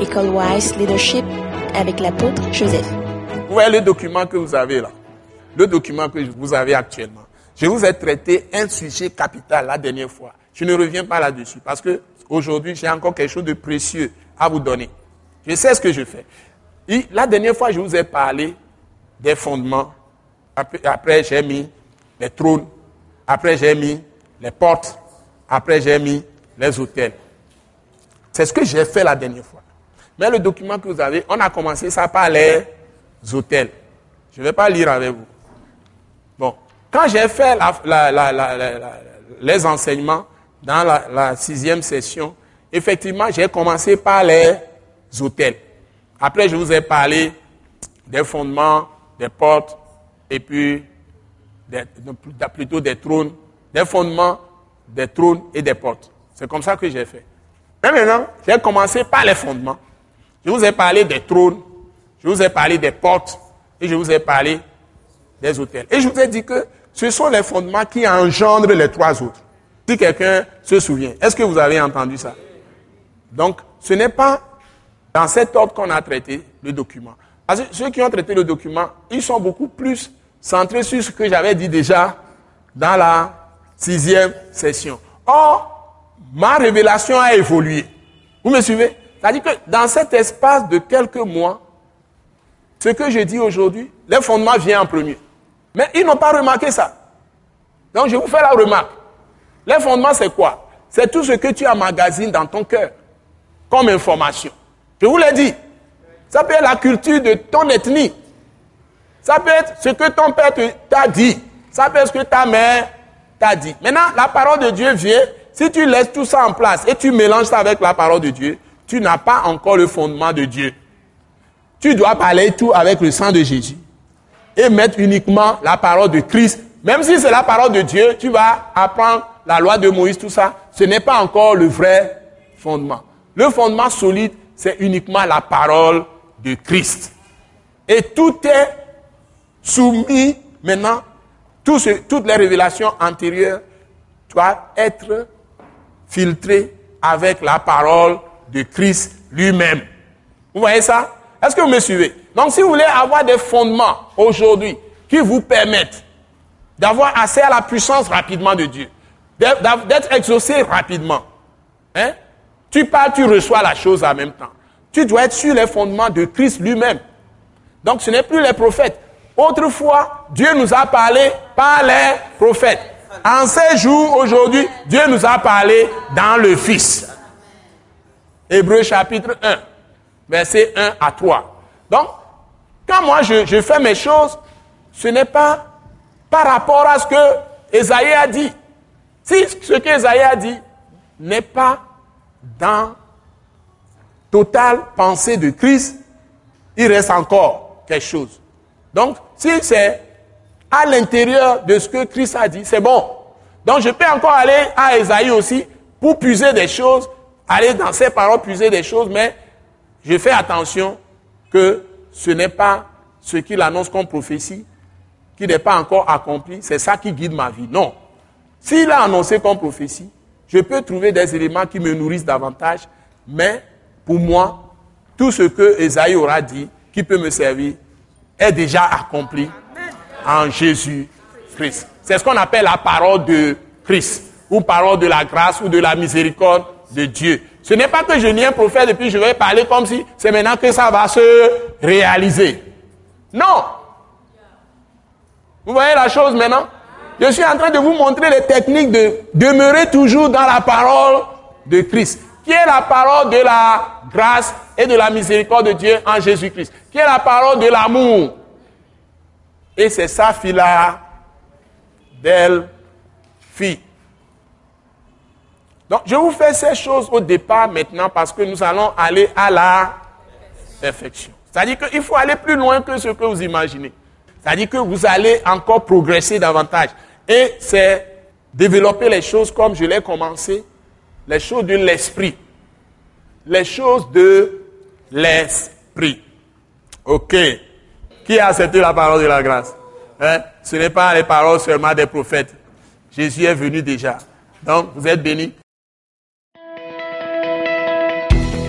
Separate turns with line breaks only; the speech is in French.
École Wise Leadership avec l'apôtre Joseph.
Vous voyez le document que vous avez là, le document que vous avez actuellement. Je vous ai traité un sujet capital la dernière fois. Je ne reviens pas là-dessus parce que aujourd'hui j'ai encore quelque chose de précieux à vous donner. Je sais ce que je fais. La dernière fois, je vous ai parlé des fondements. Après, j'ai mis les trônes. Après, j'ai mis les portes. Après, j'ai mis les hôtels. C'est ce que j'ai fait la dernière fois. Mais le document que vous avez, on a commencé ça par les hôtels. Je ne vais pas lire avec vous. Bon, quand j'ai fait les enseignements dans la, sixième session, effectivement, j'ai commencé par les hôtels. Après, je vous ai parlé des fondements, des portes, et puis plutôt des trônes, des fondements, des trônes et des portes. C'est comme ça que j'ai fait. Mais maintenant, j'ai commencé par les fondements. Je vous ai parlé des trônes, je vous ai parlé des portes, et je vous ai parlé des hôtels. Et je vous ai dit que ce sont les fondements qui engendrent les trois autres. Si quelqu'un se souvient, est-ce que vous avez entendu ça? Donc, ce n'est pas dans cet ordre qu'on a traité le document. Parce que ceux qui ont traité le document, ils sont beaucoup plus centrés sur ce que j'avais dit déjà dans la sixième session. Or, ma révélation a évolué. Vous me suivez? C'est-à-dire que dans cet espace de quelques mois, ce que je dis aujourd'hui, les fondements viennent en premier. Mais ils n'ont pas remarqué ça. Donc je vous fais la remarque. Les fondements, c'est quoi? C'est tout ce que tu emmagasines dans ton cœur comme information. Je vous l'ai dit. Ça peut être la culture de ton ethnie. Ça peut être ce que ton père t'a dit. Ça peut être ce que ta mère t'a dit. Maintenant, la parole de Dieu vient. Si tu laisses tout ça en place et tu mélanges ça avec la parole de Dieu, tu n'as pas encore le fondement de Dieu. Tu dois parler tout avec le sang de Jésus et mettre uniquement la parole de Christ. Même si c'est la parole de Dieu, tu vas apprendre la loi de Moïse, tout ça. Ce n'est pas encore le vrai fondement. Le fondement solide, c'est uniquement la parole de Christ. Et tout est soumis maintenant, toutes les révélations antérieures doivent être filtrées avec la parole de Christ lui-même. Vous voyez ça? Est-ce que vous me suivez? Donc si vous voulez avoir des fondements aujourd'hui qui vous permettent d'avoir accès à la puissance rapidement de Dieu, d'être exaucé rapidement, hein? tu parles, tu reçois la chose en même temps. Tu dois être sur les fondements de Christ lui-même. Donc ce n'est plus les prophètes. Autrefois, Dieu nous a parlé par les prophètes. En ces jours, aujourd'hui, Dieu nous a parlé dans le Fils. Hébreu chapitre 1, verset 1 à 3. Donc, quand moi je, fais mes choses, ce n'est pas par rapport à ce que Esaïe a dit. Si ce qu'Esaïe a dit n'est pas dans totale pensée de Christ, il reste encore quelque chose. Donc, si c'est à l'intérieur de ce que Christ a dit, c'est bon. Donc, je peux encore aller à Esaïe aussi pour puiser des choses, aller dans ses paroles puiser des choses, mais je fais attention que ce n'est pas ce qu'il annonce comme prophétie, qui n'est pas encore accompli, c'est ça qui guide ma vie. Non. S'il a annoncé comme prophétie, je peux trouver des éléments qui me nourrissent davantage, mais pour moi, tout ce que Esaïe aura dit, qui peut me servir, est déjà accompli en Jésus-Christ. C'est ce qu'on appelle la parole de Christ, ou parole de la grâce ou de la miséricorde de Dieu. Ce n'est pas que je n'y un prophète et puis je vais parler comme si c'est maintenant que ça va se réaliser. Non. Vous voyez la chose maintenant? Je suis en train de vous montrer les techniques de demeurer toujours dans la parole de Christ qui est la parole de la grâce et de la miséricorde de Dieu en Jésus-Christ, qui est la parole de l'amour? Et c'est sa fille-là, belle fille. Donc, je vous fais ces choses au départ maintenant parce que nous allons aller à la perfection. C'est-à-dire qu'il faut aller plus loin que ce que vous imaginez. C'est-à-dire que vous allez encore progresser davantage. Et c'est développer les choses comme je l'ai commencé les choses de l'esprit. Les choses de l'esprit. Ok. Qui a accepté la parole de la grâce? Hein? Ce n'est pas les paroles seulement des prophètes. Jésus est venu déjà. Donc, vous êtes bénis.